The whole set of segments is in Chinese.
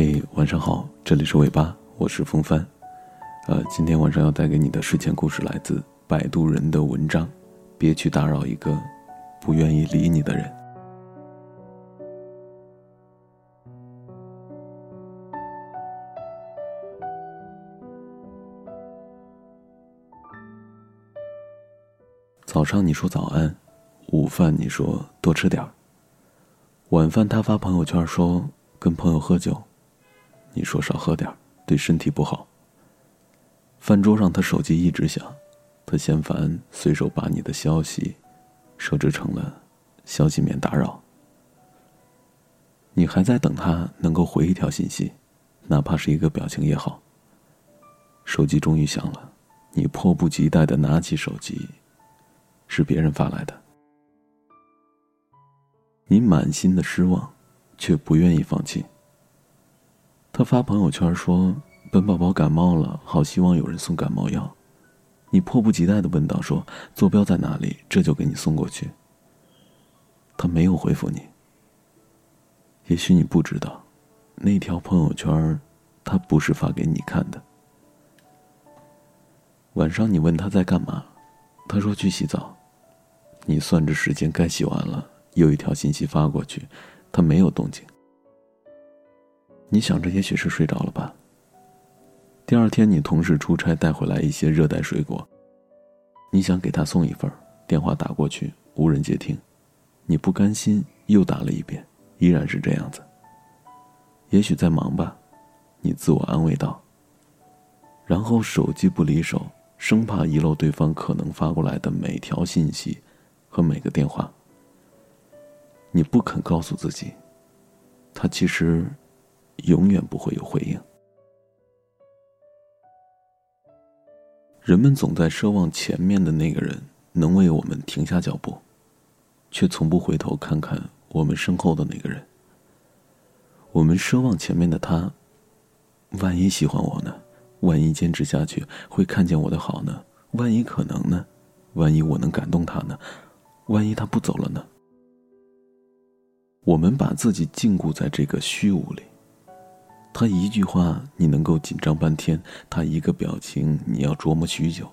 嘿，晚上好，这里是尾巴，我是风帆。呃，今天晚上要带给你的睡前故事来自摆渡人的文章，别去打扰一个不愿意理你的人。早上你说早安，午饭你说多吃点儿，晚饭他发朋友圈说跟朋友喝酒，你说少喝点，对身体不好。饭桌上他手机一直响，他嫌烦，随手把你的消息设置成了消息免打扰。你还在等他能够回一条信息，哪怕是一个表情也好。手机终于响了，你迫不及待的拿起手机。是别人发来的，你满心的失望，却不愿意放弃。他发朋友圈说：“本宝宝感冒了，好希望有人送感冒药。”你迫不及待的问道：“说坐标在哪里？这就给你送过去。”他没有回复你。也许你不知道，那条朋友圈，他不是发给你看的。晚上你问他在干嘛，他说去洗澡。你算着时间该洗完了，又一条信息发过去，他没有动静。你想着也许是睡着了吧。第二天你同事出差带回来一些热带水果，你想给他送一份，电话打过去无人接听，你不甘心又打了一遍，依然是这样子。也许在忙吧，你自我安慰道。然后手机不离手，生怕遗漏对方可能发过来的每条信息。和每个电话，你不肯告诉自己，他其实永远不会有回应。人们总在奢望前面的那个人能为我们停下脚步，却从不回头看看我们身后的那个人。我们奢望前面的他，万一喜欢我呢？万一坚持下去会看见我的好呢？万一可能呢？万一我能感动他呢？万一他不走了呢？我们把自己禁锢在这个虚无里。他一句话你能够紧张半天，他一个表情你要琢磨许久，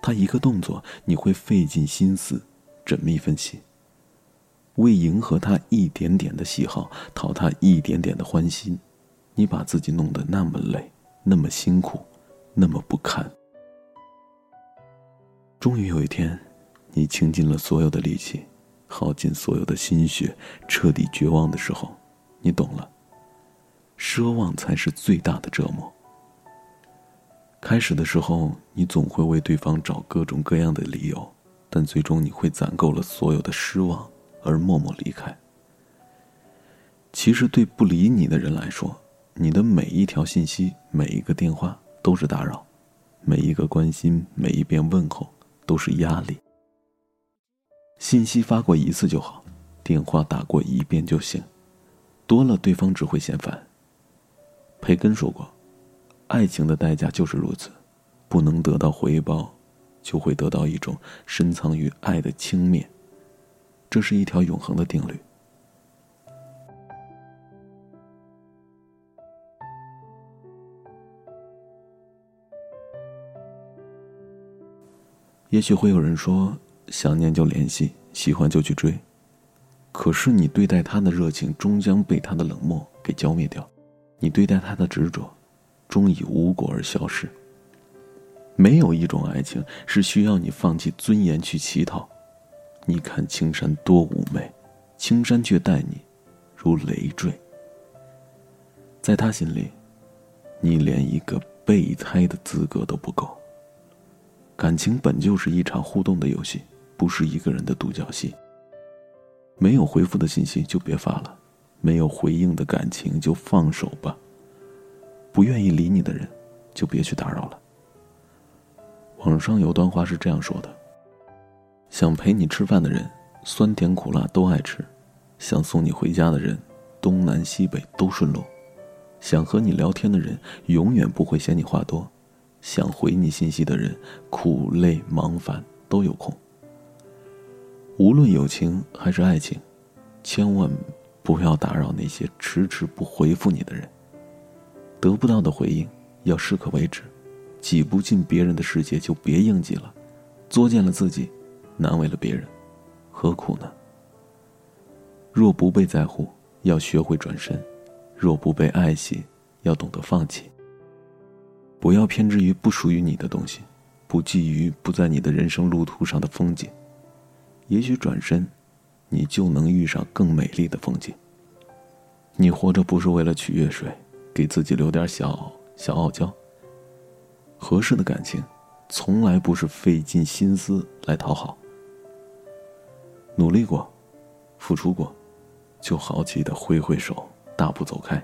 他一个动作你会费尽心思缜密分析。为迎合他一点点的喜好，讨他一点点的欢心，你把自己弄得那么累，那么辛苦，那么不堪。终于有一天。你倾尽了所有的力气，耗尽所有的心血，彻底绝望的时候，你懂了。奢望才是最大的折磨。开始的时候，你总会为对方找各种各样的理由，但最终你会攒够了所有的失望而默默离开。其实，对不理你的人来说，你的每一条信息、每一个电话都是打扰，每一个关心、每一遍问候都是压力。信息发过一次就好，电话打过一遍就行，多了对方只会嫌烦。培根说过，爱情的代价就是如此，不能得到回报，就会得到一种深藏于爱的轻蔑，这是一条永恒的定律。也许会有人说。想念就联系，喜欢就去追，可是你对待他的热情终将被他的冷漠给浇灭掉，你对待他的执着，终以无果而消失。没有一种爱情是需要你放弃尊严去乞讨。你看青山多妩媚，青山却待你如累赘。在他心里，你连一个备胎的资格都不够。感情本就是一场互动的游戏。不是一个人的独角戏。没有回复的信息就别发了，没有回应的感情就放手吧。不愿意理你的人，就别去打扰了。网上有段话是这样说的：想陪你吃饭的人，酸甜苦辣都爱吃；想送你回家的人，东南西北都顺路；想和你聊天的人，永远不会嫌你话多；想回你信息的人，苦累忙烦都有空。无论友情还是爱情，千万不要打扰那些迟迟不回复你的人，得不到的回应要适可为止，挤不进别人的世界就别硬挤了，作践了自己，难为了别人，何苦呢？若不被在乎，要学会转身；若不被爱惜，要懂得放弃。不要偏执于不属于你的东西，不觊觎不在你的人生路途上的风景。也许转身，你就能遇上更美丽的风景。你活着不是为了取悦谁，给自己留点小小傲娇。合适的感情，从来不是费尽心思来讨好。努力过，付出过，就豪气的挥挥手，大步走开。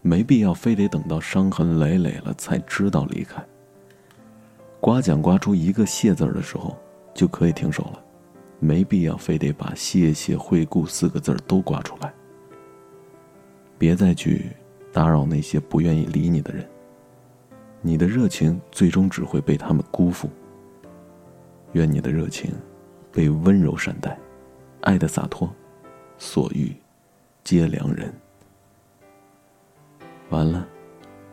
没必要非得等到伤痕累累了才知道离开。刮奖刮出一个谢字的时候，就可以停手了。没必要非得把“谢谢惠顾”四个字都挂出来。别再去打扰那些不愿意理你的人。你的热情最终只会被他们辜负。愿你的热情被温柔善待，爱的洒脱，所遇皆良人。完了，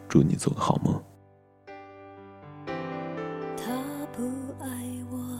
祝你做个好梦。他不爱我，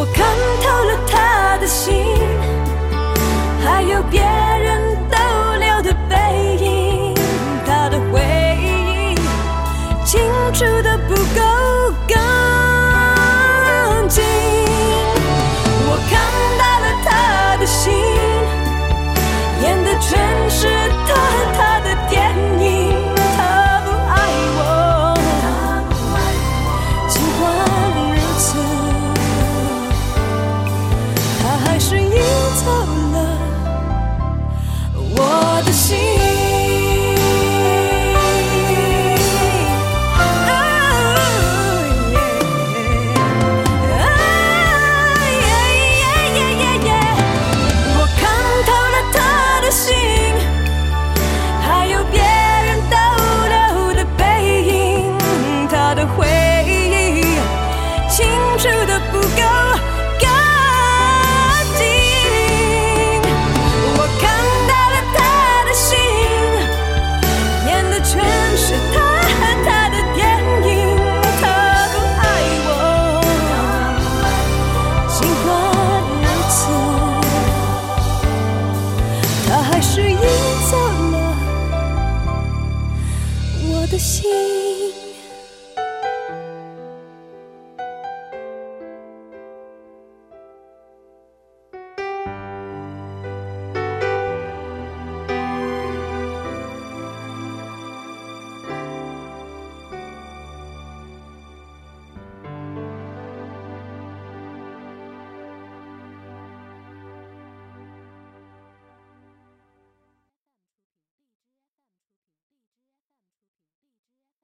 我看透了他的心还有别